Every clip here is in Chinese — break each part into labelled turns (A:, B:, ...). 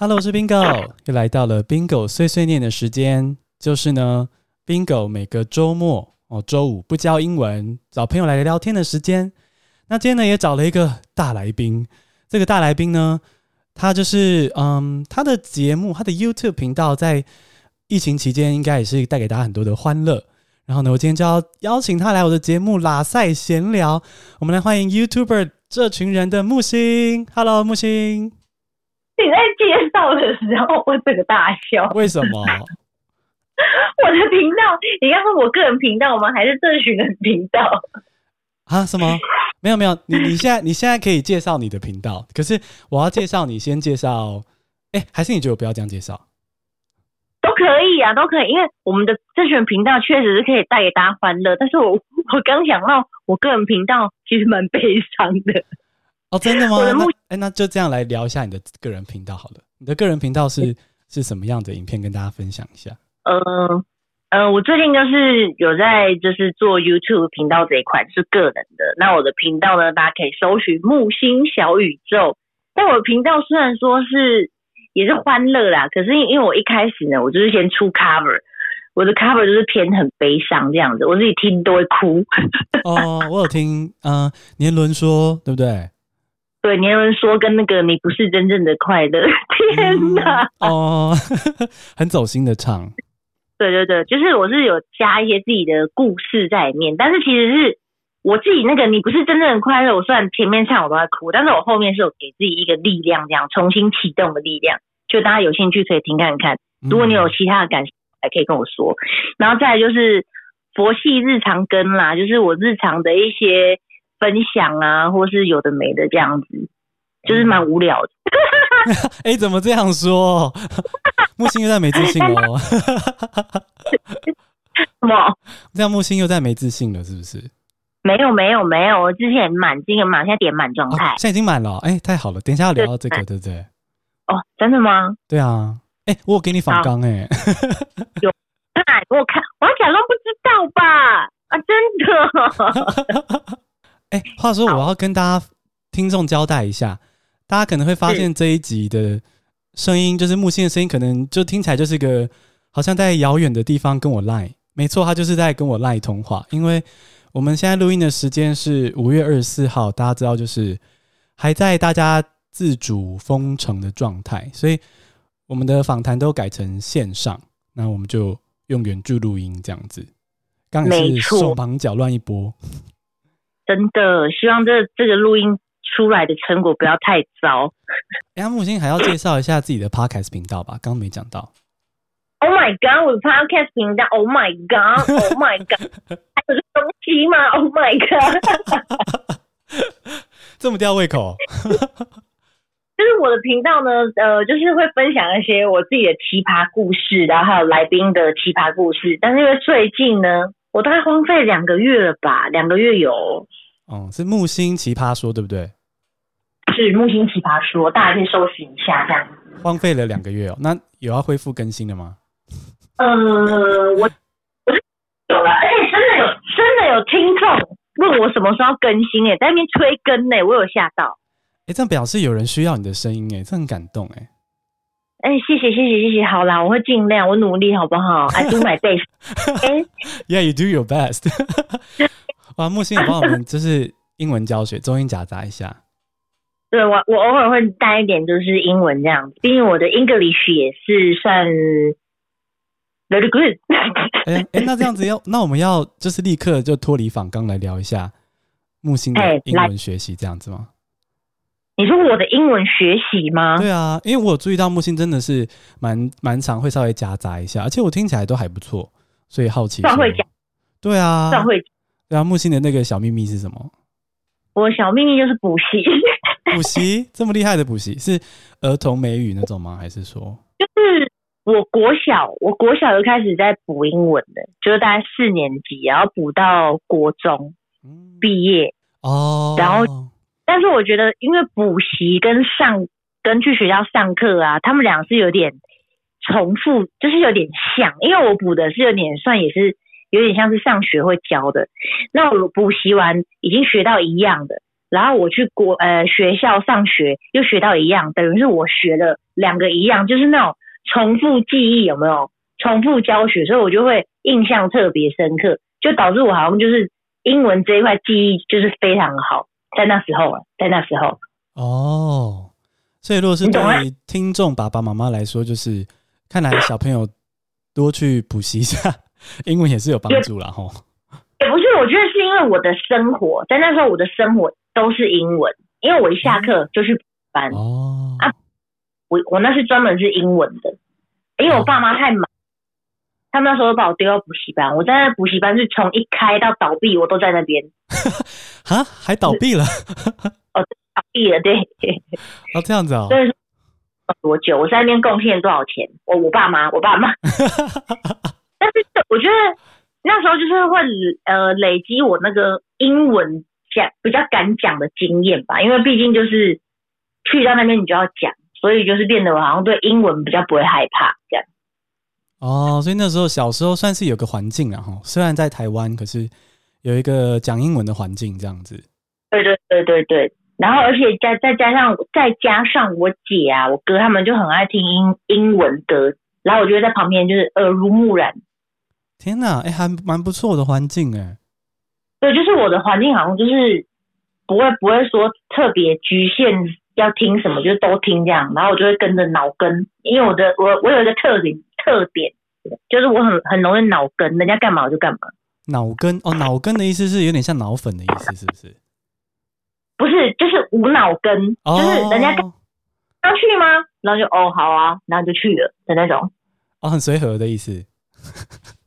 A: Hello，我是 Bingo，又来到了 Bingo 碎碎念的时间。就是呢，Bingo 每个周末哦，周五不教英文，找朋友来聊天的时间。那今天呢，也找了一个大来宾。这个大来宾呢，他就是嗯，他的节目，他的 YouTube 频道在疫情期间应该也是带给大家很多的欢乐。然后呢，我今天就要邀请他来我的节目拉赛闲聊。我们来欢迎 YouTuber 这群人的木星。Hello，木星。
B: 你在介绍的时候，我整个大笑。
A: 为什么？
B: 我的频道，你要说我个人频道吗？还是这群人频道？
A: 啊？什么？没有没有，你你现在你现在可以介绍你的频道，可是我要介绍你先介绍。哎，还是你觉得我不要这样介绍？
B: 都可以啊，都可以，因为我们的这群频道确实是可以带给大家欢乐。但是我我刚想到，我个人频道其实蛮悲伤的。
A: 哦，真的吗？哎，那，那就这样来聊一下你的个人频道好了。你的个人频道是是什么样的影片？跟大家分享一下。
B: 呃呃，我最近就是有在就是做 YouTube 频道这一块，是个人的。那我的频道呢，大家可以搜寻木星小宇宙。但我的频道虽然说是也是欢乐啦，可是因因为我一开始呢，我就是先出 cover，我的 cover 就是偏很悲伤这样子，我自己听都会哭。
A: 哦，我有听，嗯、呃，年轮说对不对？
B: 对，年轮说跟那个你不是真正的快乐，天哪！
A: 嗯、哦，很走心的唱。
B: 对对对，就是我是有加一些自己的故事在里面，但是其实是我自己那个你不是真正的快乐。我虽然前面唱我都在哭，但是我后面是有给自己一个力量，这样重新启动的力量。就大家有兴趣可以听看看，如果你有其他的感受，还可以跟我说。然后再来就是佛系日常跟啦，就是我日常的一些。分享啊，或是有的没的这样子，就是蛮无聊的。
A: 哎、欸，怎么这样说？木星又在没自信哦。什
B: 么？
A: 这样木星又在没自信了，是不是？
B: 没有，没有，没有。我之前满，今天满，现在点满状态。
A: 现在已经满了。哎、欸，太好了。等一下要聊到这个，对，不对？
B: 哦，真的吗？
A: 对啊。哎、欸，我有给你仿纲 哎。
B: 有看？我看，我还假装不知道吧？啊，真的。
A: 哎，话说我要跟大家听众交代一下，大家可能会发现这一集的声音，就是木星的声音，可能就听起来就是个好像在遥远的地方跟我 line。没错，他就是在跟我 line 通话，因为我们现在录音的时间是五月二十四号，大家知道就是还在大家自主封城的状态，所以我们的访谈都改成线上，那我们就用远距录音这样子，刚是手忙脚乱一波。
B: 真的希望这这个录音出来的成果不要太糟。
A: 哎呀，木星还要介绍一下自己的 podcast 频道吧？刚刚没讲到。
B: Oh my god！我的 podcast 频道。Oh my god！Oh my god！还有这东西吗？Oh my god！
A: 这么吊胃口？
B: 就是我的频道呢，呃，就是会分享一些我自己的奇葩故事，然后还有来宾的奇葩故事。但是因为最近呢，我大概荒废两个月了吧，两个月有。
A: 哦，是木星奇葩说对不对？
B: 是木星奇葩说，大家可以搜寻一下这样。
A: 荒废了两个月哦，那有要恢复更新的吗？
B: 呃，我我有了，而且真的有真的有听众问我什么时候要更新诶，在那边催更呢，我有吓到。
A: 哎，这样表示有人需要你的声音诶，这很感动诶。
B: 哎，谢谢谢谢谢谢，好啦，我会尽量，我努力，好不好？I do my best。哎
A: ，Yeah, you do your best。哇，木星也帮我们就是英文教学，中英夹杂一下。
B: 对，我我偶尔会带一点，就是英文这样子，毕竟我的 English 也是算 very good。
A: 哎哎，那这样子要，那我们要就是立刻就脱离访纲来聊一下木星的英文学习这样子吗？
B: 你说我的英文学习吗？
A: 对啊，因为我有注意到木星真的是蛮蛮常会稍微夹杂一下，而且我听起来都还不错，所以好奇。
B: 算会讲。
A: 对啊。
B: 算会。
A: 对啊，木星的那个小秘密是什么？
B: 我小秘密就是补习。
A: 补习这么厉害的补习是儿童美语那种吗？还是说？
B: 就是我国小，我国小就开始在补英文的，就是大概四年级，然后补到国中毕业
A: 哦。
B: 然后，但是我觉得，因为补习跟上跟去学校上课啊，他们俩是有点重复，就是有点像，因为我补的是有点算也是。有点像是上学会教的，那我补习完已经学到一样的，然后我去国呃学校上学又学到一样，等于是我学了两个一样，就是那种重复记忆有没有？重复教学，所以我就会印象特别深刻，就导致我好像就是英文这一块记忆就是非常好，在那时候啊，在那时候。
A: 哦，所以如果是对听众爸爸妈妈来说，就是看来小朋友多去补习一下英文也是有帮助了哈。
B: 也不是，我觉得是因为我的生活，在那时候我的生活都是英文，因为我一下课就去补班哦啊，我我那是专门是英文的，因为我爸妈太忙。他们那时候把我丢到补习班，我在那补习班是从一开到倒闭，我都在那边。
A: 啊，还倒闭了？
B: 哦，倒闭了，对。
A: 哦，这样子哦。
B: 所以说多久？我在那边贡献了多少钱？我我爸妈，我爸妈。但是我觉得那时候就是会呃累积我那个英文讲比较敢讲的经验吧，因为毕竟就是去到那边你就要讲，所以就是变得我好像对英文比较不会害怕。
A: 哦，所以那时候小时候算是有个环境啊，哈，虽然在台湾，可是有一个讲英文的环境这样子。
B: 对对对对对，然后而且再再加上再加上我姐啊，我哥他们就很爱听英英文歌，然后我就在旁边就是耳濡目染。
A: 天哪，哎，还蛮不错的环境哎。
B: 对，就是我的环境好像就是不会不会说特别局限要听什么，就是都听这样，然后我就会跟着脑跟，因为我的我我有一个特点。特点就是我很很容易脑梗，人家干嘛我就干嘛。
A: 脑梗哦，脑梗的意思是有点像脑粉的意思，是不是？
B: 不是，就是无脑跟，哦、就是人家要去吗？然后就哦好啊，然后就去了的那种。
A: 哦，很随和的意思。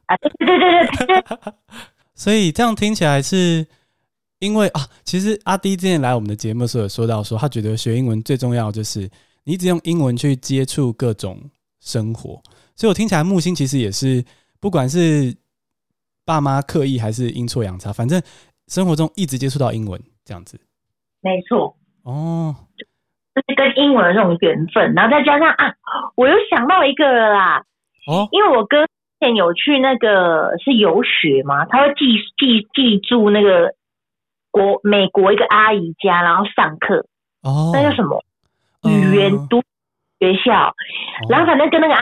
B: 啊，对对对对对。
A: 所以这样听起来是因为啊，其实阿迪之前来我们的节目的时候有说到说，他觉得学英文最重要就是你一直用英文去接触各种生活。所以我听起来木星其实也是，不管是爸妈刻意还是阴错阳差，反正生活中一直接触到英文这样子。
B: 没错。
A: 哦，
B: 就是跟英文的这种缘分，然后再加上啊，我又想到一个了啦。哦。因为我哥之前有去那个是游学嘛，他会记记记住那个国美国一个阿姨家，然后上课。哦。那叫什么？语言读学校。嗯、然后反正跟那个。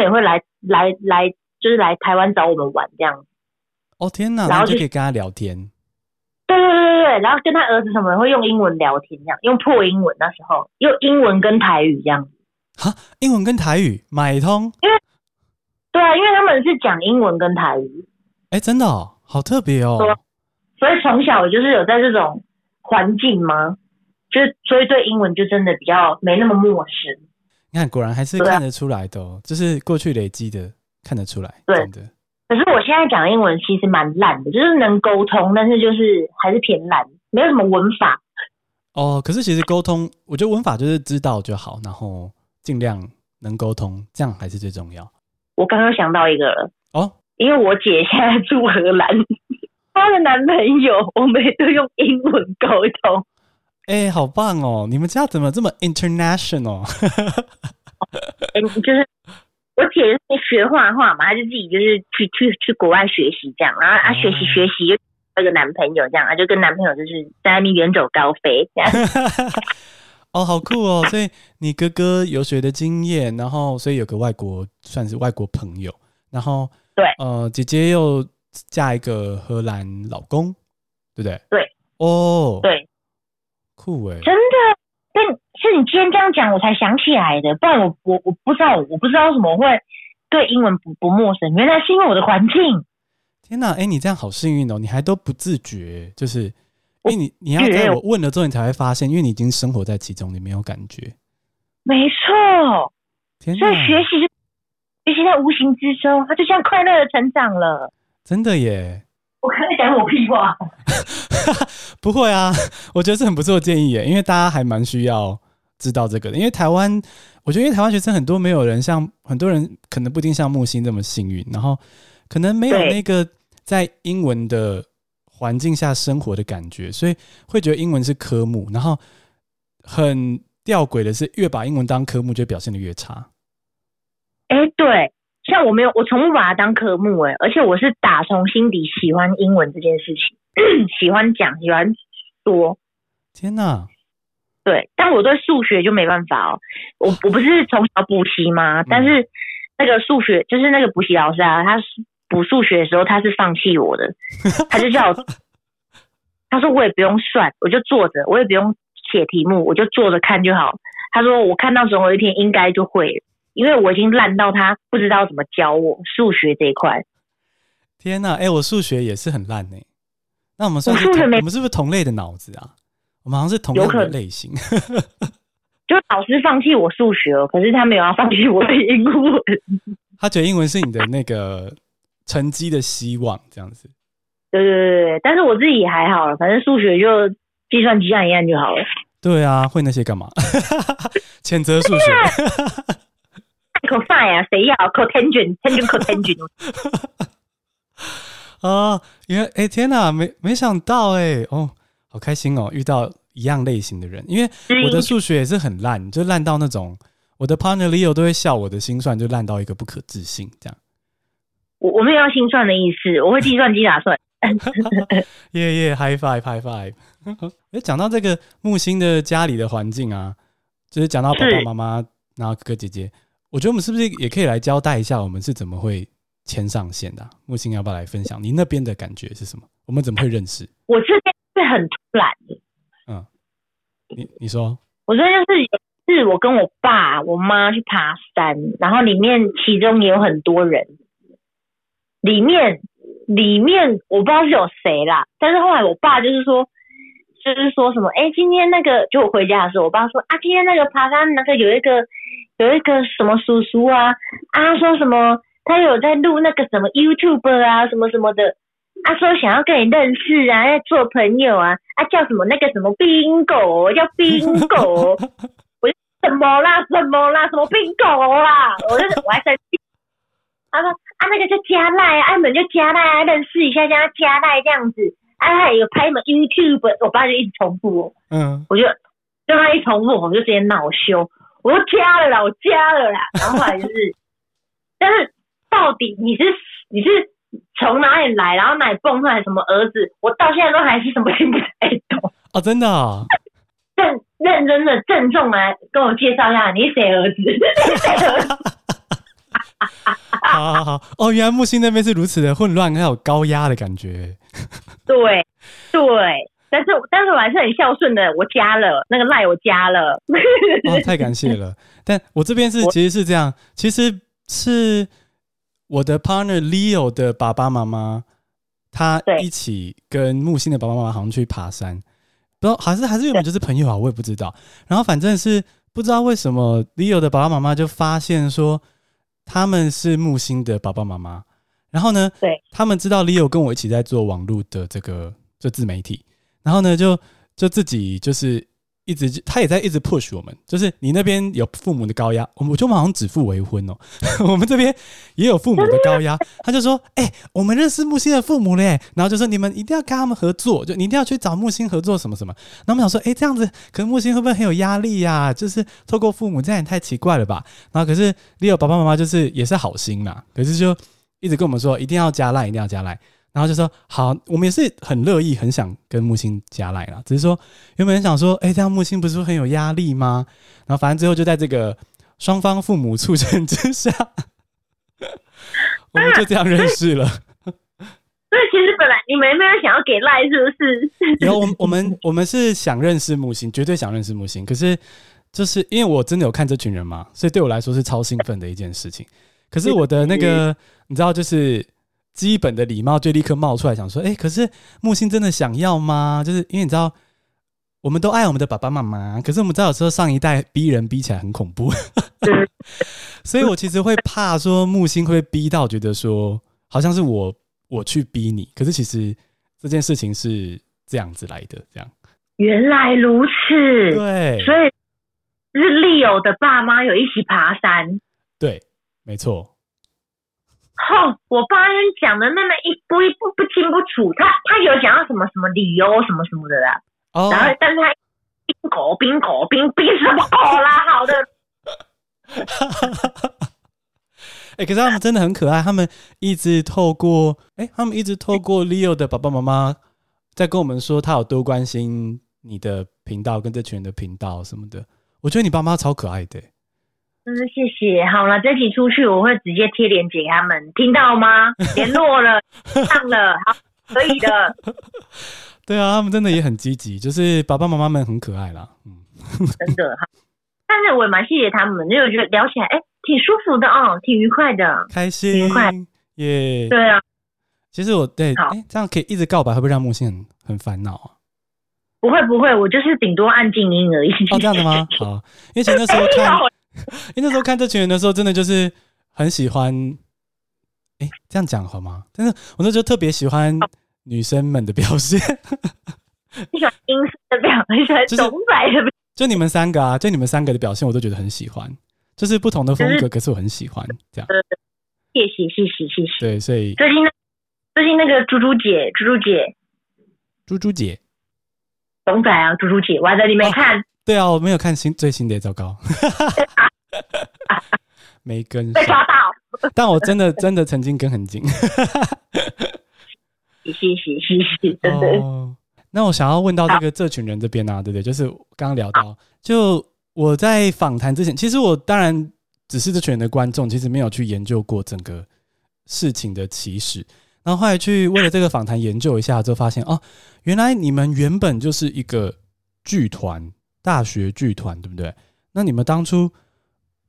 B: 也会来来来，就是来台湾找我们玩这样子。
A: 哦天哪！然后就可以跟他聊天。
B: 对对对对对，然后跟他儿子什么会用英文聊天，这样用破英文那时候用英文跟台语这样子。
A: 哈，英文跟台语买通？
B: 因为对啊，因为他们是讲英文跟台语。
A: 哎，真的哦，好特别哦。
B: 所以从小就是有在这种环境吗？就是所以对英文就真的比较没那么陌生。
A: 你看，果然还是看得出来的哦，这是过去累积的，看得出来。
B: 对
A: 真的。
B: 可是我现在讲英文其实蛮烂的，就是能沟通，但是就是还是偏烂，没有什么文法。
A: 哦，可是其实沟通，我觉得文法就是知道就好，然后尽量能沟通，这样还是最重要。
B: 我刚刚想到一个了
A: 哦，
B: 因为我姐现在住荷兰，她的男朋友我们都用英文沟通。
A: 哎、欸，好棒哦！你们家怎么这么 international？
B: 哎、欸，就是我姐是学画画嘛，她就自己就是去去去国外学习这样，然后她学习学习又有个男朋友这样，啊就跟男朋友就是在外面远走高飞这样。
A: 哦，好酷哦！所以你哥哥有学的经验，然后所以有个外国算是外国朋友，然后
B: 对，
A: 呃，姐姐又嫁一个荷兰老公，对不对？
B: 对，
A: 哦，
B: 对。
A: 酷哎、欸，
B: 真的，但是你今天这样讲，我才想起来的。不然我我我不知道，我不知道为什么会对英文不不陌生。原来是因为我的环境。
A: 天哪，哎、欸，你这样好幸运哦，你还都不自觉，就是因为你你要在我问了之后，你才会发现，因为你已经生活在其中，你没有感
B: 觉。
A: 没错，
B: 所以学习学习在无形之中，他就像快乐的成长了。
A: 真的耶。
B: 我可以讲我屁话，
A: 不会啊，我觉得是很不错的建议耶，因为大家还蛮需要知道这个的。因为台湾，我觉得因为台湾学生很多，没有人像很多人可能不一定像木星这么幸运，然后可能没有那个在英文的环境下生活的感觉，所以会觉得英文是科目。然后很吊诡的是，越把英文当科目，就表现的越差。
B: 哎、欸，对。像我没有，我从不把它当科目哎，而且我是打从心底喜欢英文这件事情，喜欢讲，喜欢说。
A: 天哪！
B: 对，但我对数学就没办法哦。我 我不是从小补习吗？嗯、但是那个数学就是那个补习老师啊，他补数学的时候他是放弃我的，他就叫我，他说我也不用算，我就坐着，我也不用写题目，我就坐着看就好。他说我看到总有一天应该就会了，因为我已经烂到他不知道怎么教我数学这一块。
A: 天哪，哎，我数学也是很烂呢。那我们算是同我，我们是不是同类的脑子啊？我们好像是同样的类型。
B: 就老师放弃我数学了，可是他没有要放弃我的英文。
A: 他觉得英文是你的那个成绩的希望，这样子。
B: 对对对对，但是我自己也还好了，反正数学就计算机按一按就好了。
A: 对啊，会那些干嘛？谴责数学。
B: cosine 啊，谁要 cotangent，tangent，cotangent。
A: 啊，因为哎天哪，没没想到哎哦。好开心哦，遇到一样类型的人，因为我的数学也是很烂，就烂到那种我的 partner Leo 都会笑我的心算就烂到一个不可置信这样。
B: 我我没有要心算的意思，我会计算机打算。
A: 耶耶，high five，high five。哎，讲到这个木星的家里的环境啊，就是讲到爸爸妈妈，然后哥哥姐姐，我觉得我们是不是也可以来交代一下，我们是怎么会牵上线的啊？木星要不要来分享？你那边的感觉是什么？我们怎么会认识？
B: 我这边。是很突然的，
A: 嗯，你你说，
B: 我说就是是我跟我爸我妈去爬山，然后里面其中也有很多人，里面里面我不知道是有谁啦，但是后来我爸就是说，就是说什么，哎、欸，今天那个就我回家的时候，我爸说啊，今天那个爬山那个有一个有一个什么叔叔啊，啊说什么他有在录那个什么 YouTube 啊，什么什么的。啊说想要跟你认识啊，要做朋友啊，啊叫什么那个什么冰狗，叫冰狗，我就什么啦什么啦什么冰狗啦，我就我还生气。他说啊那个叫加赖啊，按门就加赖啊，认识一下叫他加赖这样子。啊他有拍什么 YouTube，我爸就一直重复我，嗯，我就就他一重复，我就直接恼羞，我说加了啦，我加了啦。然后后来就是，但是到底你是你是。从哪里来？然后哪里蹦出来什么儿子？我到现在都还是什么听不太懂
A: 啊，真的、哦，
B: 认认真的郑重来跟我介绍一下，你是谁儿子？你是谁儿子？
A: 好好好哦，原来木星那边是如此的混乱，还有高压的感觉。
B: 对对，但是但是我还是很孝顺的，我加了那个赖，我加了。
A: 哦，太感谢了。但我这边是其实是这样，其实是。我的 partner Leo 的爸爸妈妈，他一起跟木星的爸爸妈妈好像去爬山，不知道还是还是原本就是朋友啊，我也不知道。然后反正是不知道为什么 Leo 的爸爸妈妈就发现说他们是木星的爸爸妈妈，然后呢，
B: 对，
A: 他们知道 Leo 跟我一起在做网络的这个这自媒体，然后呢就就自己就是。一直他也在一直 push 我们，就是你那边有父母的高压，我们就好像指腹为婚哦。我们这边也有父母的高压，他就说：“哎、我们认识木星的父母嘞。”然后就说：“你们一定要跟他们合作，就你一定要去找木星合作什么什么。”然后我们想说：“哎、这样子可能木星会不会很有压力呀、就是透过父母这样也太奇怪了吧？”然后可是 Leo 爸爸妈妈就是也是好心呐，可是就一直跟我们说一定要加赖，一定要加赖。然后就说好，我们也是很乐意，很想跟木星加赖啦。只是说原本想说，哎，这样木星不是会很有压力吗？然后反正最后就在这个双方父母促成之下，我们就这样认识了。
B: 所以其实本来你们没有想要给赖，是不是？
A: 有，我们我们我们是想认识木星，绝对想认识木星。可是就是因为我真的有看这群人嘛，所以对我来说是超兴奋的一件事情。可是我的那个，你知道，就是。基本的礼貌就立刻冒出来，想说：“哎、欸，可是木星真的想要吗？就是因为你知道，我们都爱我们的爸爸妈妈，可是我们知道有时候上一代逼人逼起来很恐怖，所以我其实会怕说木星会逼到觉得说好像是我我去逼你，可是其实这件事情是这样子来的，这样。
B: 原来如此，
A: 对，
B: 所以是 Leo 的爸妈有一起爬山，
A: 对，没错。”
B: 哦，我爸跟讲的那么一步一步不清不楚，他他有讲到什么什么理由什么什么的啦，哦、然后但是他冰狗冰狗冰冰什么狗啦，好的，
A: 哎、欸，可是他们真的很可爱，他们一直透过哎、欸，他们一直透过 Leo 的爸爸妈妈在跟我们说他有多关心你的频道跟这群人的频道什么的。我觉得你爸妈超可爱的。
B: 嗯，谢谢。好了，这集出去我会直接贴链接给他们，听到吗？联络了，上了，好，可以的。
A: 对啊，他们真的也很积极，就是爸爸妈妈们很可爱啦。嗯，
B: 真的哈。但是我也蛮谢谢他们，因为我觉得聊起来，哎、欸，挺舒服的哦，挺愉快的，
A: 开心，愉快，耶。
B: 对啊。
A: 其实我对，哎、欸，这样可以一直告白，会不会让木星很很烦恼啊？
B: 不会不会，我就是顶多按静音而已。
A: 哦，这样的吗？好，因为前那时候看，因为那时候看这群人的时候，真的就是很喜欢。哎、欸，这样讲好吗？但是我那时候特别喜欢女生们的表现。
B: 你喜欢阴森的表现，喜欢独白的。
A: 就你们三个啊，就你们三个的表现，我都觉得很喜欢。就是不同的风格，可是我很喜欢这样。
B: 谢谢谢谢谢谢。
A: 对，所以
B: 最近最近那个猪猪姐，猪猪姐，
A: 猪猪姐，
B: 董仔啊，猪猪姐，我还在里面看、啊。
A: 对啊，我没有看新最新的，糟糕，没跟
B: 被抓到。
A: 但我真的真的曾经跟很紧。
B: 谢谢谢谢，真的。
A: 哦、那我想要问到这个这群人这边啊，对不对？就是刚刚聊到，就我在访谈之前，其实我当然只是这群人的观众，其实没有去研究过整个事情的起始。然后后来去为了这个访谈研究一下，就发现哦，原来你们原本就是一个剧团，大学剧团，对不对？那你们当初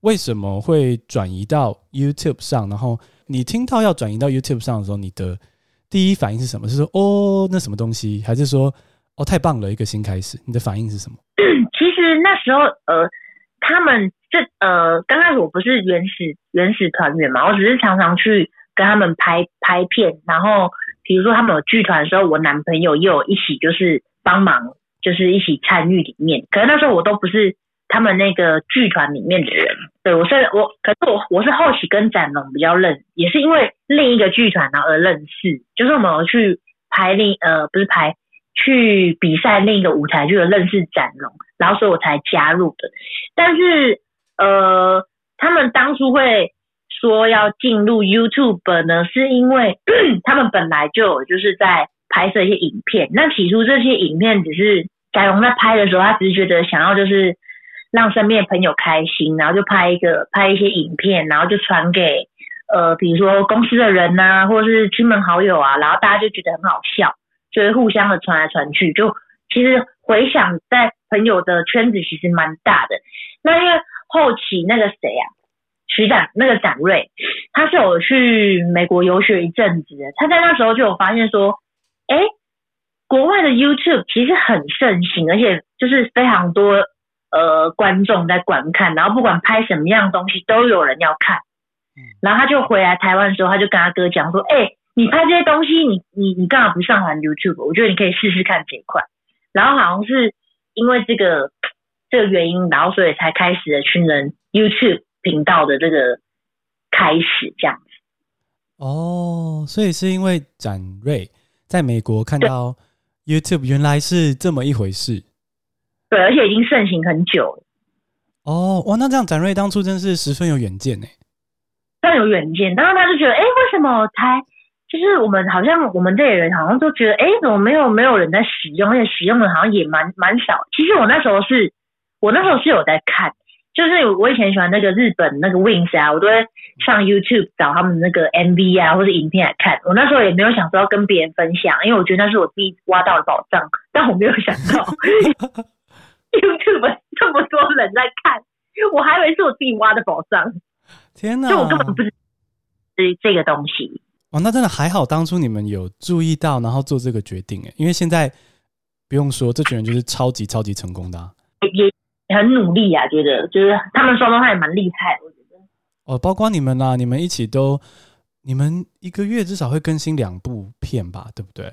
A: 为什么会转移到 YouTube 上？然后你听到要转移到 YouTube 上的时候，你的第一反应是什么？是说哦，那什么东西？还是说哦，太棒了，一个新开始？你的反应是什么？
B: 其实那时候呃，他们这呃，刚开始我不是原始原始团员嘛，我只是常常去。跟他们拍拍片，然后比如说他们有剧团的时候，我男朋友又一起就是帮忙，就是一起参与里面。可是那时候我都不是他们那个剧团里面的人，对，我是我，可是我我是后期跟展龙比较认，也是因为另一个剧团然后而认识，就是我们去拍另呃不是拍去比赛另一个舞台剧而认识展龙，然后所以我才加入的。但是呃，他们当初会。说要进入 YouTube 呢，是因为 他们本来就有就是在拍摄一些影片。那起初这些影片只是翟龙在拍的时候，他只是觉得想要就是让身边的朋友开心，然后就拍一个拍一些影片，然后就传给呃比如说公司的人呐、啊，或者是亲朋好友啊，然后大家就觉得很好笑，就会互相的传来传去。就其实回想在朋友的圈子其实蛮大的。那因为后期那个谁啊？徐展那个展瑞，他是有去美国游学一阵子的。他在那时候就有发现说，哎，国外的 YouTube 其实很盛行，而且就是非常多呃观众在观看，然后不管拍什么样的东西都有人要看。然后他就回来台湾的时候，他就跟他哥讲说，哎，你拍这些东西，你你你干嘛不上传 YouTube？我觉得你可以试试看这一块。然后好像是因为这个这个原因，然后所以才开始了群人 YouTube。频道的这个开始这样子
A: 哦，所以是因为展瑞在美国看到 YouTube 原来是这么一回事，
B: 对，而且已经盛行很久了。
A: 哦，哇，那这样展瑞当初真是十分有远见呢，
B: 非常有远见。当时他就觉得，哎，为什么台就是我们好像我们这些人好像都觉得，哎，怎么没有没有人在使用，而且使用的好像也蛮蛮少。其实我那时候是我那时候是有在看。就是我以前喜欢那个日本那个 Wings 啊，我都会上 YouTube 找他们那个 MV 啊或者影片来看。我那时候也没有想说要跟别人分享，因为我觉得那是我自己挖到的宝藏。但我没有想到 YouTube 这么多人在看，我还以为是我自己挖的宝藏。
A: 天哪！
B: 就我根本不知这这个东西。
A: 哦，那真的还好，当初你们有注意到，然后做这个决定哎，因为现在不用说，这群人就是超级超级成功的啊。
B: 也很努力啊，觉得就是他们双方还蛮厉害，我觉得。
A: 哦，包括你们啦，你们一起都，你们一个月至少会更新两部片吧，对不对？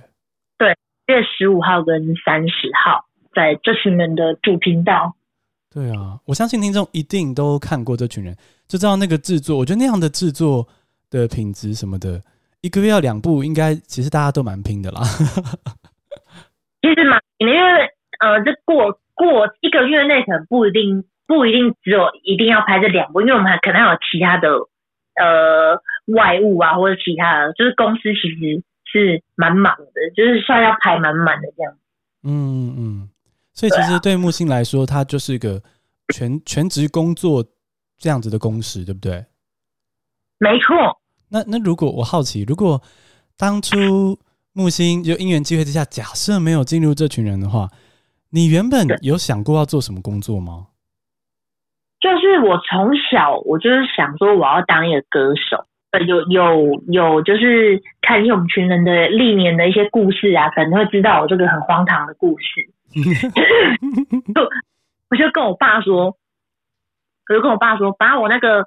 B: 对，月十五号跟三十号在这群人的主频道。
A: 对啊，我相信听众一定都看过这群人，就知道那个制作。我觉得那样的制作的品质什么的，一个月要两部，应该其实大家都蛮拼的啦。
B: 其实蛮拼的，因为呃，这过。过一个月内可能不一定不一定只有一定要拍这两部，因为我们还可能还有其他的呃外务啊，或者其他的，就是公司其实是蛮忙的，就是算要排满满的这样。
A: 嗯嗯，所以其实对木星来说，它就是一个全全职工作这样子的工时，对不对？
B: 没错。
A: 那那如果我好奇，如果当初木星就因缘机会之下，假设没有进入这群人的话，你原本有想过要做什么工作吗？
B: 就是我从小我就是想说我要当一个歌手。呃，有有有，就是看一些我们群人的历年的一些故事啊，可能会知道我这个很荒唐的故事。就 我就跟我爸说，我就跟我爸说，把我那个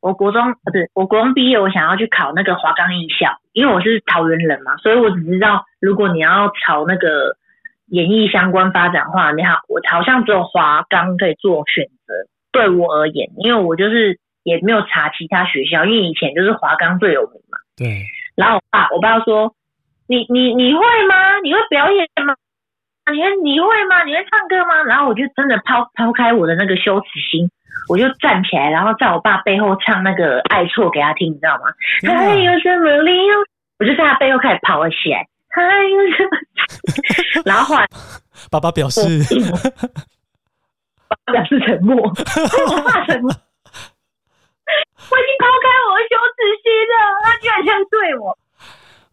B: 我国中不是我国中毕业，我想要去考那个华冈艺校，因为我是桃园人嘛，所以我只知道如果你要朝那个演艺相关发展的话，你好，我好像只有华冈可以做选择。对我而言，因为我就是。也没有查其他学校，因为以前就是华冈最有名嘛。
A: 对。
B: 然后我爸，我爸说：“你你你会吗？你会表演吗？你会你会吗？你会唱歌吗？”然后我就真的抛抛开我的那个羞耻心，我就站起来，然后在我爸背后唱那个《爱错》给他听，你知道吗？还有什么理由？我就在他背后开始跑了起来。还有什么？然后后来，
A: 爸爸表示，
B: 爸爸表示沉默。我爸沉默。我已经抛开我的羞耻心了，他居然这样对我，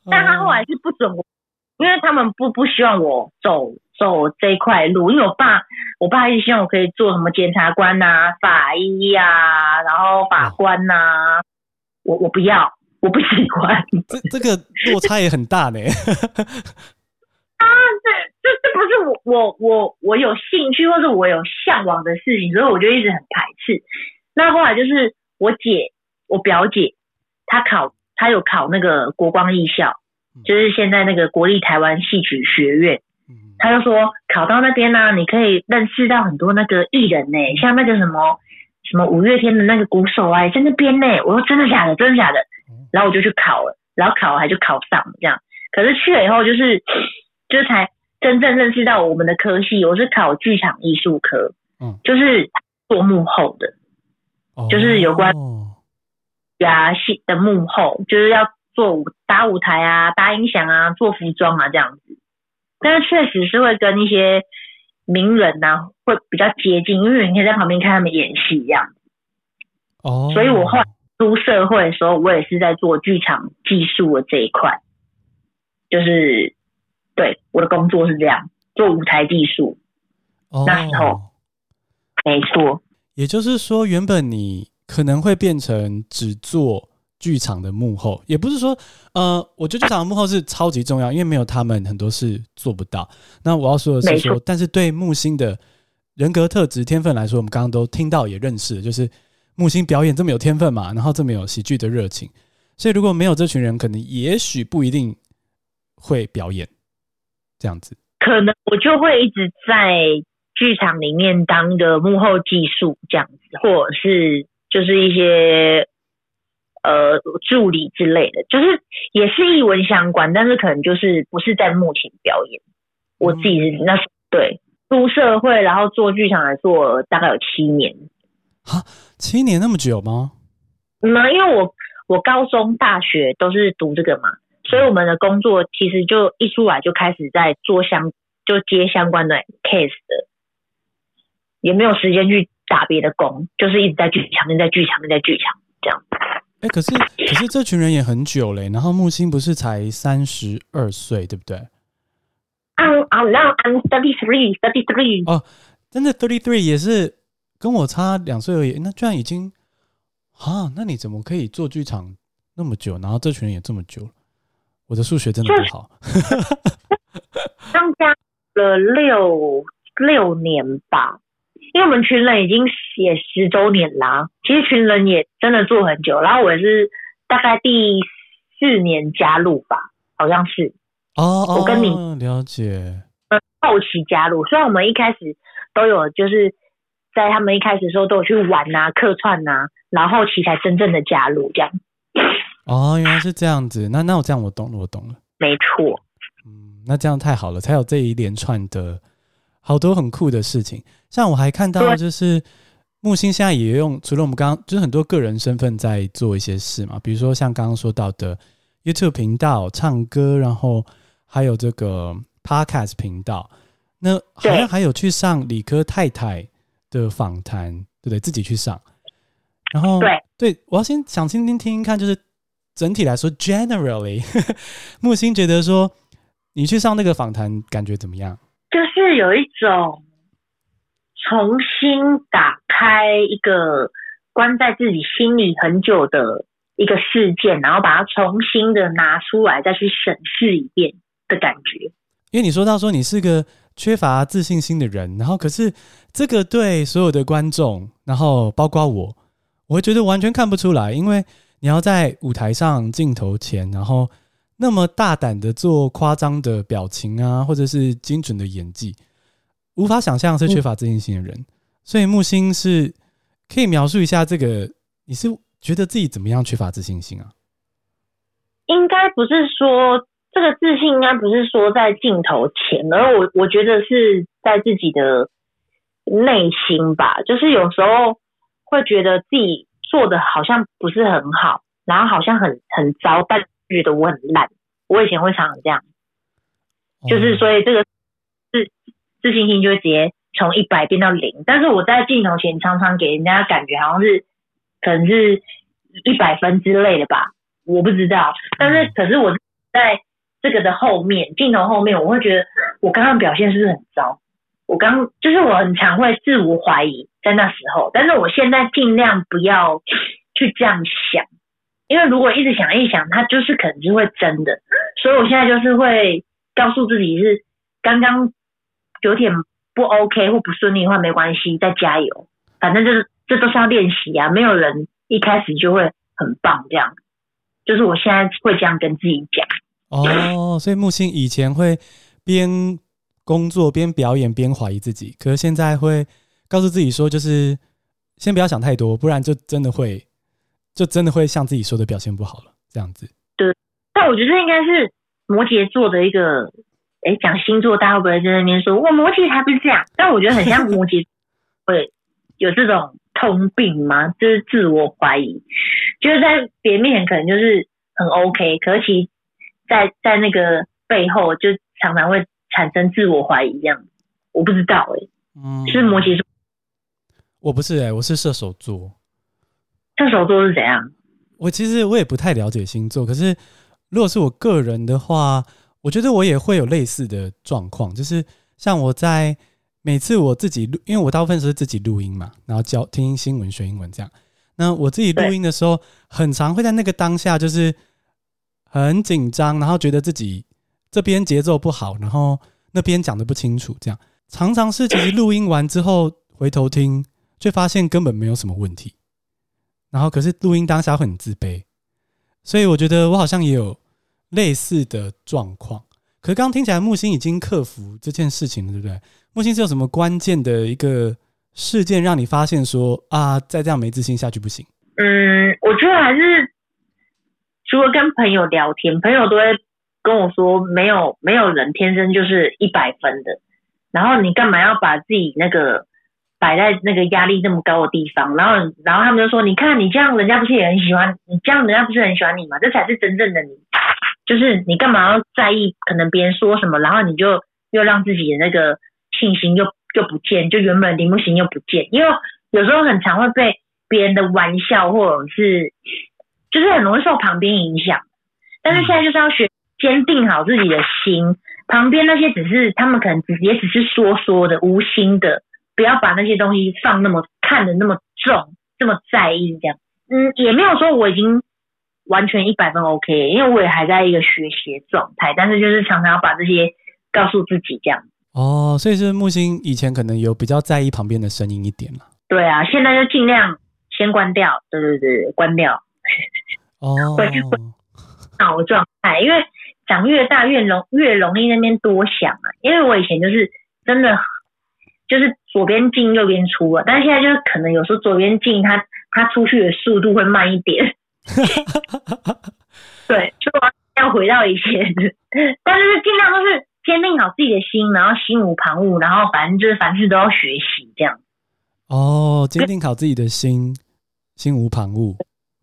B: 但他后来是不准我，因为他们不不希望我走走这一块路，因为我爸我爸一直希望我可以做什么检察官呐、啊、法医呀、啊，然后法官呐、啊，我我不要，我不喜欢。
A: 这这个落差也很大呢。
B: 啊，这这这不是我我我我有兴趣或者我有向往的事情，所以我就一直很排斥。那后来就是。我姐，我表姐，她考，她有考那个国光艺校，就是现在那个国立台湾戏曲学院。她就说考到那边呢、啊，你可以认识到很多那个艺人呢、欸，像那个什么什么五月天的那个鼓手啊，在那边呢。我说真的假的？真的假的？然后我就去考了，然后考了还就考上了这样。可是去了以后，就是就是才真正认识到我们的科系，我是考剧场艺术科，嗯，就是做幕后的。就是有关呀戏的幕后，就是要做舞搭舞台啊，搭音响啊，做服装啊这样子。但是确实是会跟一些名人呐、啊、会比较接近，因为你可以在旁边看他们演戏这样。哦。所以我后来出社会的时候，我也是在做剧场技术的这一块。就是对我的工作是这样，做舞台技术。哦。那时候没错。
A: 也就是说，原本你可能会变成只做剧场的幕后，也不是说，呃，我觉得剧场的幕后是超级重要，因为没有他们，很多事做不到。那我要说的是说，但是对木星的人格特质、天分来说，我们刚刚都听到也认识，就是木星表演这么有天分嘛，然后这么有喜剧的热情，所以如果没有这群人，可能也许不一定会表演这样子。
B: 可能我就会一直在。剧场里面当一个幕后技术这样子，或者是就是一些呃助理之类的，就是也是艺文相关，但是可能就是不是在幕前表演。我自己是那对出社会，然后做剧场来做大概有七年。
A: 啊，七年那么久吗？
B: 那、嗯、因为我我高中、大学都是读这个嘛，所以我们的工作其实就一出来就开始在做相就接相关的 case 的。也没有时间去打别的工，就是一直在剧场，一直在剧场，一直在剧场这样。
A: 哎、欸，可是可是这群人也很久嘞，然后木星不是才三十二岁，对不对
B: ？I'm I'm now I'm thirty three, thirty three。
A: 哦，真的 thirty three 也是跟我差两岁而已，那居然已经啊？那你怎么可以做剧场那么久？然后这群人也这么久？我的数学真的不好。
B: 当家了六六年吧。因为我们群人已经写十周年啦，其实群人也真的做很久，然后我也是大概第四年加入吧，好像是
A: 哦，
B: 我跟你
A: 了解，
B: 后期加入，虽然我们一开始都有，就是在他们一开始的时候都有去玩呐、客串呐，然后后期才真正的加入这样。
A: 哦，原来是这样子，那那我这样我懂了，我懂了，
B: 没错，
A: 嗯，那这样太好了，才有这一连串的。好多很酷的事情，像我还看到，就是木星现在也用，除了我们刚刚就是很多个人身份在做一些事嘛，比如说像刚刚说到的 YouTube 频道唱歌，然后还有这个 Podcast 频道。那好像还有去上理科太太的访谈，对不对？自己去上。然后，对，对我要先想听听听听看，就是整体来说，generally，木星觉得说，你去上那个访谈感觉怎么样？
B: 就是有一种重新打开一个关在自己心里很久的一个事件，然后把它重新的拿出来，再去审视一遍的感觉。
A: 因为你说到说你是个缺乏自信心的人，然后可是这个对所有的观众，然后包括我。我会觉得完全看不出来，因为你要在舞台上镜头前，然后那么大胆的做夸张的表情啊，或者是精准的演技，无法想象是缺乏自信心的人。所以木星是可以描述一下这个，你是觉得自己怎么样缺乏自信心啊？
B: 应该不是说这个自信，应该不是说在镜头前，而我我觉得是在自己的内心吧，就是有时候。会觉得自己做的好像不是很好，然后好像很很糟，但觉得我很烂。我以前会常常这样，就是所以这个自自信心就会直接从一百变到零。但是我在镜头前常常给人家感觉好像是可能是一百分之类的吧，我不知道。但是可是我在这个的后面，镜头后面，我会觉得我刚刚表现是不是很糟？我刚就是我很常会自我怀疑。在那时候，但是我现在尽量不要去这样想，因为如果一直想一想，它就是可能就会真的。所以我现在就是会告诉自己是刚刚有点不 OK 或不顺利的话，没关系，再加油。反正就是这都是要练习啊，没有人一开始就会很棒这样。就是我现在会这样跟自己讲。
A: 哦，所以木星以前会边工作边表演边怀疑自己，可是现在会。告诉自己说，就是先不要想太多，不然就真的会，就真的会像自己说的表现不好了。这样子。对，
B: 但我觉得应该是摩羯座的一个，哎，讲星座，大家会不会在那边说，我摩羯才不是这样？但我觉得很像摩羯会有这种通病吗？就是自我怀疑，就是在别人面前可能就是很 OK，可是其在在那个背后就常常会产生自我怀疑这样。我不知道哎、欸，嗯，是摩羯座。
A: 我不是哎、欸，我是射手座。
B: 射手座是怎样？
A: 我其实我也不太了解星座，可是如果是我个人的话，我觉得我也会有类似的状况，就是像我在每次我自己录，因为我大部分是自己录音嘛，然后教听新闻、学英文这样。那我自己录音的时候，很常会在那个当下就是很紧张，然后觉得自己这边节奏不好，然后那边讲的不清楚，这样常常是其实录音完之后回头听。却发现根本没有什么问题，然后可是录音当下会很自卑，所以我觉得我好像也有类似的状况。可是刚刚听起来木星已经克服这件事情了，对不对？木星是有什么关键的一个事件让你发现说啊，再这样没自信下去不行？
B: 嗯，我觉得还是除了跟朋友聊天，朋友都会跟我说，没有没有人天生就是一百分的，然后你干嘛要把自己那个。摆在那个压力这么高的地方，然后，然后他们就说：“你看你这样，人家不是也很喜欢你？这样人家不是很喜欢你吗？这才是真正的你。就是你干嘛要在意？可能别人说什么，然后你就又让自己的那个信心又又不见，就原本的不行又不见。因为有时候很常会被别人的玩笑，或者是就是很容易受旁边影响。但是现在就是要学坚定好自己的心，旁边那些只是他们可能也只是说说的，无心的。”不要把那些东西放那么看得那么重，这么在意这样。嗯，也没有说我已经完全一百分 OK，因为我也还在一个学习状态。但是就是常常要把这些告诉自己这样。
A: 哦，所以是木星以前可能有比较在意旁边的声音一点了。
B: 对啊，现在就尽量先关掉。对对对，关掉。
A: 哦。
B: 脑状态，因为长越大越容越容易那边多想啊。因为我以前就是真的。就是左边进右边出啊，但是现在就是可能有时候左边进，它它出去的速度会慢一点。对，所以要回到以前，但是尽量都是坚定好自己的心，然后心无旁骛，然后反正就是凡事都要学习这样。
A: 哦，坚定好自己的心，心无旁骛。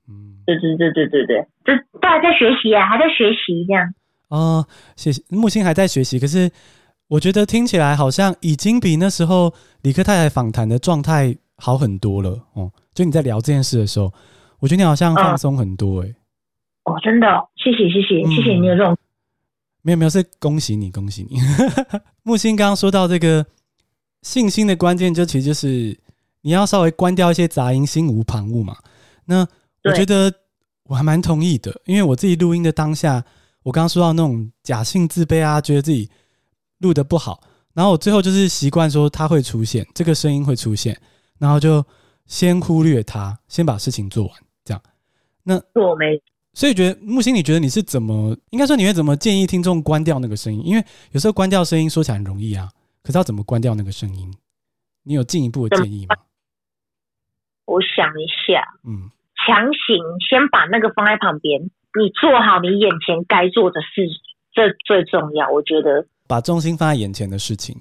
B: 嗯，对对对对对对，就大家在学习啊，还在学习这样。
A: 哦，谢谢木星还在学习，可是。我觉得听起来好像已经比那时候李克太太访谈的状态好很多了哦。就你在聊这件事的时候，我觉得你好像放松很多诶、欸嗯。
B: 哦，真的，谢谢谢谢、嗯、谢谢你有这种，
A: 没有没有，是恭喜你恭喜你。木星刚刚说到这个信心的关键，就其实就是你要稍微关掉一些杂音，心无旁骛嘛。那我觉得我还蛮同意的，因为我自己录音的当下，我刚刚说到那种假性自卑啊，觉得自己。录的不好，然后我最后就是习惯说它会出现，这个声音会出现，然后就先忽略它，先把事情做完，这样。那
B: 做没？
A: 所以觉得木星，你觉得你是怎么？应该说你会怎么建议听众关掉那个声音？因为有时候关掉声音说起来很容易啊，可是要怎么关掉那个声音？你有进一步的建议吗？
B: 我想一下，嗯，强行先把那个放在旁边，你做好你眼前该做的事，这最重要，我觉得。
A: 把重心放在眼前的事情。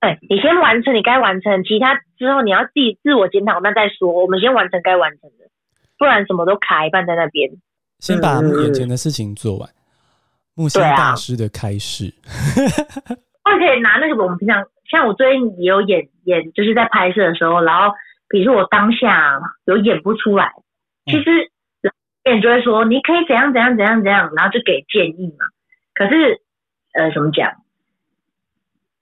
B: 对，你先完成你该完成，其他之后你要自己自我检讨，那再说。我们先完成该完成的，不然什么都卡一半在那边。
A: 先把眼前的事情做完。嗯、木星大师的开示。
B: 我可以拿那个我们平常，像我最近也有演演，就是在拍摄的时候，然后比如说我当下有演不出来，其实导演就会说你可以怎样怎样怎样怎样，然后就给建议嘛。可是呃，怎么讲？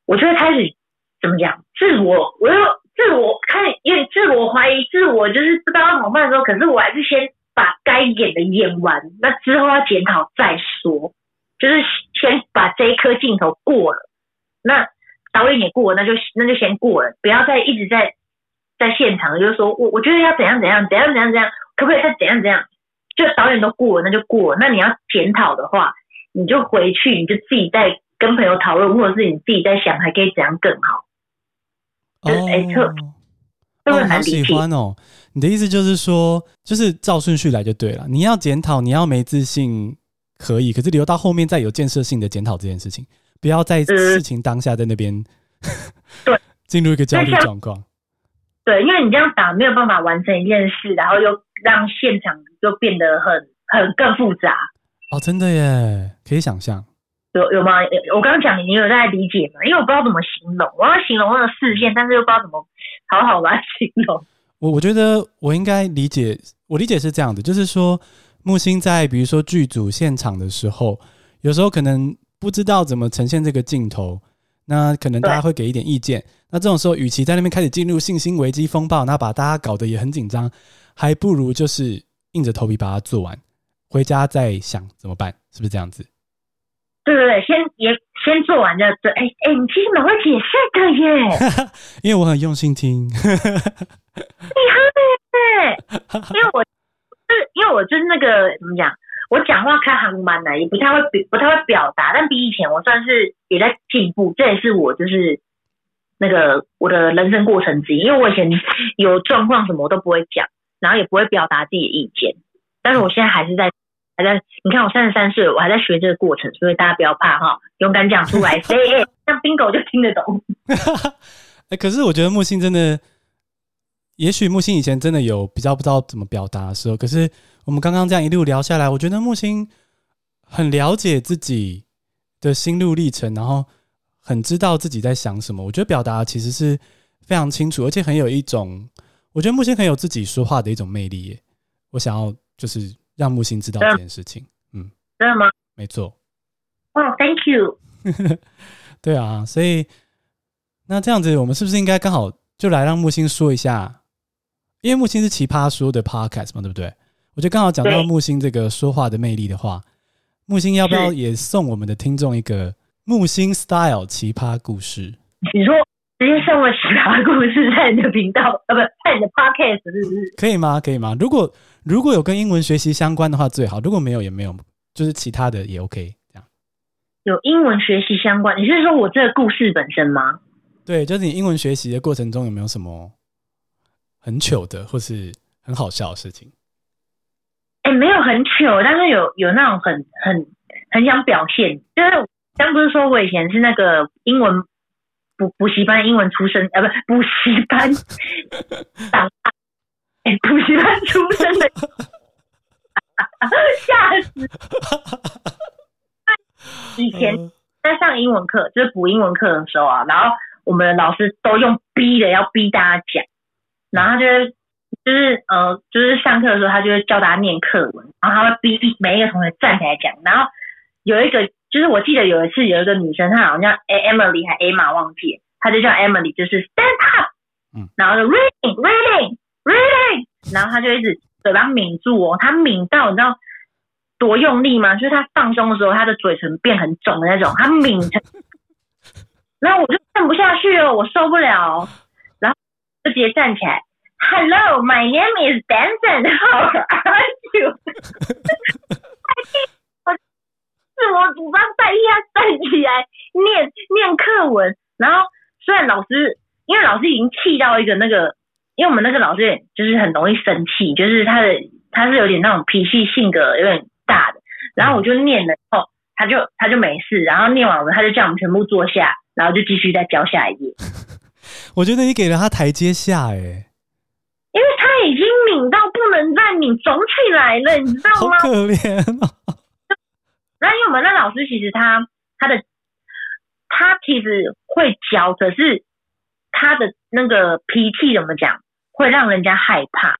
B: 我就会开始怎么讲自我，我又自我看，因为自我怀疑，自我就是不知道怎么办的时候，可是我还是先把该演的演完，那之后要检讨再说，就是先把这一颗镜头过了，那导演也过了，那就那就先过了，不要再一直在在现场，就是说我我觉得要怎样怎样怎样怎样怎样，可不可以再怎样怎样？就导演都过了，那就过了。那你要检讨的话，你就回去，你就自己再。跟朋友讨论，或者是你自己在想，还可以怎样更好？
A: 哦，哎，特哦，好喜欢哦！你的意思就是说，就是照顺序来就对了。你要检讨，你要没自信，可以，可是留到后面再有建设性的检讨这件事情，不要在事情当下在那边 对 进入一个焦虑状况。
B: 对，因为你这样打没有办法完成一件事，然后又让现场就变得很很更复杂。
A: 哦，真的耶，可以想象。
B: 有有吗？我刚刚讲你有在理解吗？因为我不知道怎么形容，我要形容那个事件，但是又不知道怎么好好把它形容。
A: 我我觉得我应该理解，我理解是这样的，就是说木星在比如说剧组现场的时候，有时候可能不知道怎么呈现这个镜头，那可能大家会给一点意见。那这种时候，与其在那边开始进入信心危机风暴，那把大家搞得也很紧张，还不如就是硬着头皮把它做完，回家再想怎么办，是不是这样子？
B: 对对对，先也先做完就对。哎哎，你其实蛮会解释的耶，
A: 因为我很用心听。
B: 厉害耶！因为我是因为我就是那个怎么讲，我讲话开韩文的，也不太会表不太会表达，但比以前我算是也在进步。这也是我就是那个我的人生过程之一，因为我以前有状况什么我都不会讲，然后也不会表达自己的意见，但是我现在还是在。还在，你看我三十三岁，我还在学这个过程，所以大家不要怕哈，勇敢讲出来，谁像 Bingo 就听得懂。
A: 哎，可是我觉得木星真的，也许木星以前真的有比较不知道怎么表达的时候，可是我们刚刚这样一路聊下来，我觉得木星很了解自己的心路历程，然后很知道自己在想什么。我觉得表达其实是非常清楚，而且很有一种，我觉得木星很有自己说话的一种魅力耶。我想要就是。让木星知道这件事情，嗯，
B: 真的吗？
A: 没错。
B: 哦，Thank you。
A: 对啊，所以那这样子，我们是不是应该刚好就来让木星说一下？因为木星是奇葩说的 Podcast 嘛，对不对？我就刚好讲到木星这个说话的魅力的话，木星要不要也送我们的听众一个木星 Style 奇葩故事？
B: 你说。直接送我奇葩故事在你的频道，呃，不，在你的 podcast 是不是？
A: 可以吗？可以吗？如果如果有跟英文学习相关的话最好，如果没有也没有，就是其他的也 OK。这样
B: 有英文学习相关，你是说我这个故事本身吗？
A: 对，就是你英文学习的过程中有没有什么很糗的或是很好笑的事情？
B: 哎、欸，没有很糗，但是有有那种很很很想表现，就是刚不是说我以前是那个英文。补补习班英文出身啊，不补习班长大，哎，补习班出身的，吓死！以前在上英文课，就是补英文课的时候啊，然后我们的老师都用逼的要逼大家讲，然后他就会就是呃，就是上课的时候，他就会叫大家念课文，然后他会逼每一个同学站起来讲，然后有一个就是我记得有一次有一个女生，她好像叫 Emily 还 Emma 忘记，她就叫 Emily，就是 Stand up，嗯，然后就 Reading Reading Reading，然后他就一直嘴巴抿住哦，他抿到你知道多用力吗？就是他放松的时候，他的嘴唇变很肿的那种，他抿成，然后我就看不下去哦，我受不了，然后就直接站起来。Hello, my name is Benson. How are you? 我我主张代替他站起来念念课文，然后虽然老师，因为老师已经气到一个那个，因为我们那个老师就是很容易生气，就是他的他是有点那种脾气性格有点大的，然后我就念了以后，他就他就没事，然后念完了，他就叫我们全部坐下，然后就继续再教下一页。
A: 我觉得你给了他台阶下，哎。
B: 因为他已经抿到不能再抿，肿起来了，你知道吗？
A: 好可怜哦。
B: 那因为我们那老师其实他他的他其实会教，可是他的那个脾气怎么讲，会让人家害怕。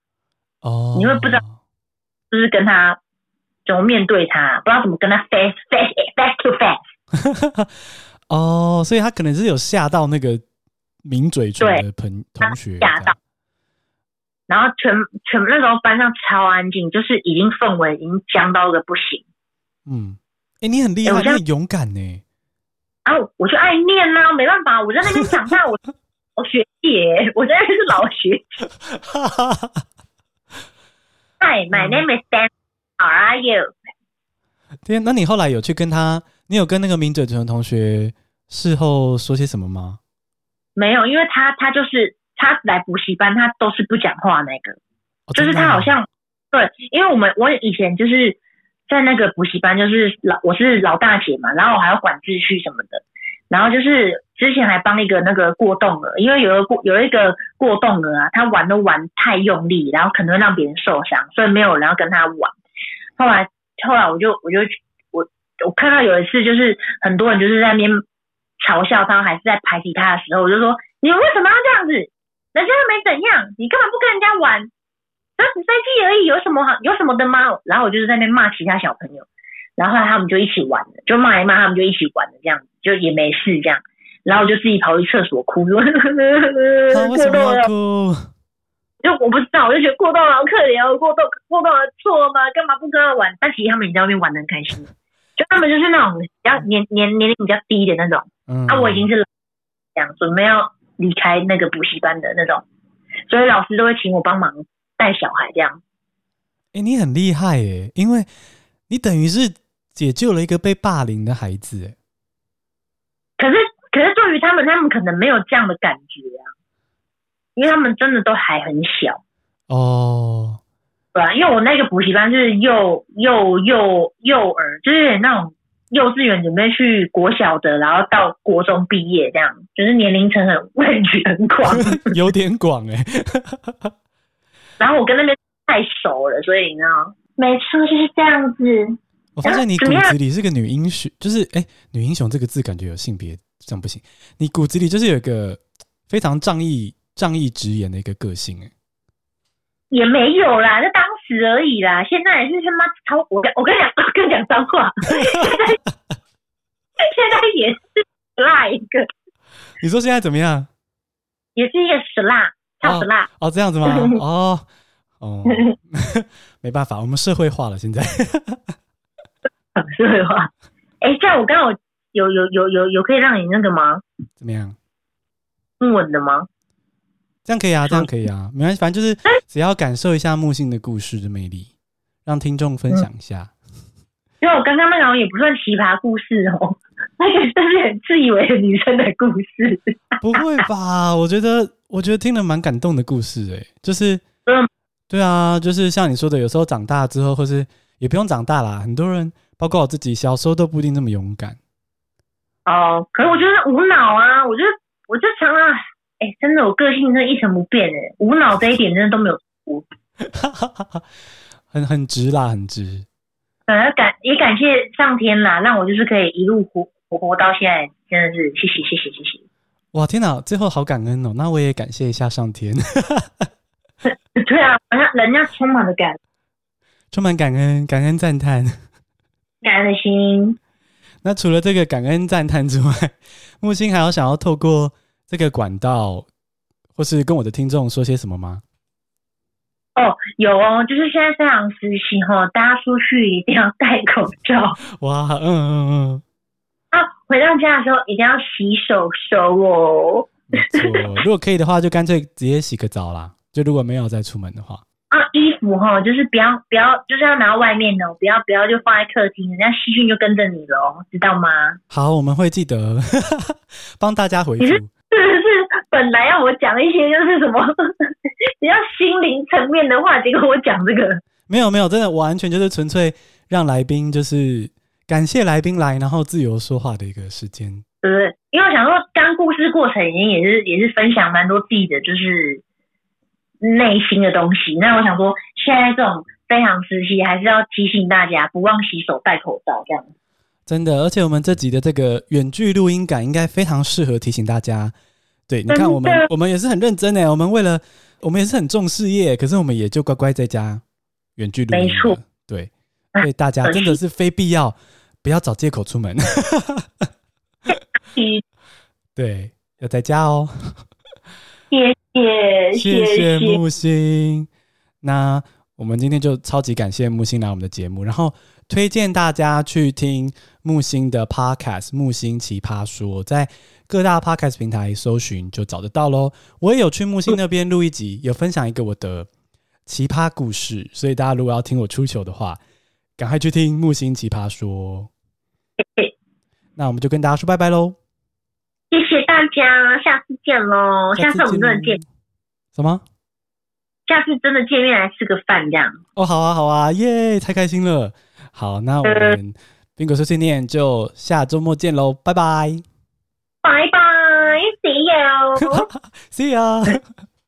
B: 哦。你会不知道，就是跟他怎么面对他，不知道怎么跟他 face face face to face。
A: 哦，所以他可能是有吓到那个抿嘴唇的朋同学，吓到。
B: 然后全全那时候班上超安静，就是已经氛围已经僵到个不行。
A: 嗯，哎，你很厉害，你很勇敢呢。
B: 啊，我就爱念呐，没办法，我在那边长大，我 我学姐，我真的是老学姐。Hi, my name is Dan. How are you?
A: 天，那你后来有去跟他？你有跟那个抿嘴唇的同学事后说些什么吗？
B: 没有，因为他他就是。他来补习班，他都是不讲话那个，哦、就是他好像对，因为我们我以前就是在那个补习班，就是老我是老大姐嘛，然后我还要管秩序什么的，然后就是之前还帮一个那个过动儿，因为有个过有一个过动儿啊，他玩都玩太用力，然后可能会让别人受伤，所以没有人要跟他玩。后来后来我就我就我我看到有一次就是很多人就是在那边嘲笑他，还是在排挤他的时候，我就说你为什么要这样子？人家又没怎样，你干嘛不跟人家玩？只是赛季而已，有什么好？有什么的吗？然后我就是在那边骂其他小朋友，然后后来他们就一起玩了，就骂一骂，他们就一起玩了，这样子就也没事这样。然后我就自己跑去厕所哭，说过动了，就我不知道，我就觉得过动好可怜哦，过动过动了错吗？干嘛不跟他玩？但其实他们也在外面玩的很开心，就他们就是那种比较年年年龄比较低的那种。嗯，啊，我已经是这样准备要。离开那个补习班的那种，所以老师都会请我帮忙带小孩这样。
A: 哎、欸，你很厉害哎，因为你等于是解救了一个被霸凌的孩子哎。
B: 可是，可是对于他们，他们可能没有这样的感觉啊，因为他们真的都还很小哦。对啊，因为我那个补习班就是幼幼幼幼儿，就是那种。幼稚园准备去国小的，然后到国中毕业，这样就是年龄层很范围很广，
A: 有点广哎、欸。
B: 然后我跟那边太熟了，所以你知道，没错，就是这样子。
A: 我发现你骨子里是个女英雄，就是哎、欸，女英雄这个字感觉有性别，这样不行。你骨子里就是有一个非常仗义、仗义直言的一个个性哎、欸。
B: 也没有啦，就当时而已啦。现在也是他妈超我跟我跟你讲，我跟你讲脏话。现在 现在也是辣一个。
A: 你说现在怎么样？
B: 也是一个死辣，超死辣。
A: 哦，这样子吗？哦哦，没办法，我们社会化了，现在。
B: 社会化。哎、欸，这样我刚好有有有有有可以让你那个吗？
A: 怎么样？
B: 英文的吗？
A: 这样可以啊，这样可以啊，没关系，反正就是只要感受一下木星的故事的魅力，让听众分享一下。
B: 因为我刚刚那个也不算奇葩故事哦，那个是很自以为的女生的故事。
A: 不会吧？我觉得，我觉得听了蛮感动的故事诶、欸，就是，对啊，就是像你说的，有时候长大之后，或是也不用长大啦，很多人，包括我自己，小时候都不一定那么勇敢。
B: 哦，可是我觉得无脑啊，我觉得，我就常常。哎、欸，真的，我个性真的一成不变哎，无脑这一点真的都没有无，
A: 很很直啦，很直。
B: 呃，感也感谢上天啦，让我就是可以一路活活活到现在，真的是谢谢谢谢谢谢。
A: 哇，天哪！最后好感恩哦，那我也感谢一下上天。
B: 对啊，人家人家充满了感，
A: 充满感恩，感恩赞叹，
B: 感恩的心。
A: 那除了这个感恩赞叹之外，木星还有想要透过这个管道，或是跟我的听众说些什么吗？
B: 哦，有哦，就是现在非常时期哈，大家出去一定要戴口罩。
A: 哇，嗯嗯嗯。
B: 啊，回到家的时候一定要洗手手哦。
A: 如果可以的话，就干脆直接洗个澡啦。就如果没有再出门的话，
B: 啊，衣服哈，就是不要不要，就是要拿到外面的，不要不要就放在客厅，人家细菌就跟着你了，知道吗？
A: 好，我们会记得 帮大家回复。
B: 是是是，本来要我讲一些就是什么 比较心灵层面的话，结果我讲这个，
A: 没有没有，真的完全就是纯粹让来宾就是。感谢来宾来，然后自由说话的一个时间。
B: 对，因为我想说，刚故事过程已经也是也是分享蛮多自己的就是内心的东西。那我想说，现在这种非常时期，还是要提醒大家不忘洗手、戴口罩这样。
A: 真的，而且我们这集的这个远距录音感应该非常适合提醒大家。对，你看我们我们也是很认真诶，我们为了我们也是很重事业，可是我们也就乖乖在家远距录音。没错，对，所以大家真的是非必要。不要找借口出门，对，要在家哦。
B: 谢谢，
A: 谢谢木星。那我们今天就超级感谢木星来我们的节目，然后推荐大家去听木星的 Podcast《木星奇葩说》，在各大 Podcast 平台搜寻就找得到喽。我也有去木星那边录一集，有分享一个我的奇葩故事，所以大家如果要听我出糗的话。赶快去听木星奇葩说，那我们就跟大家说拜拜喽！
B: 谢谢大家，下次见喽！下次我们真的见
A: 什么？
B: 下次真的见面来吃个饭这样？
A: 哦，好啊，好啊，耶！太开心了。好，那我们宾果碎碎念就下周末见喽，拜拜！
B: 拜拜，See you，See
A: you。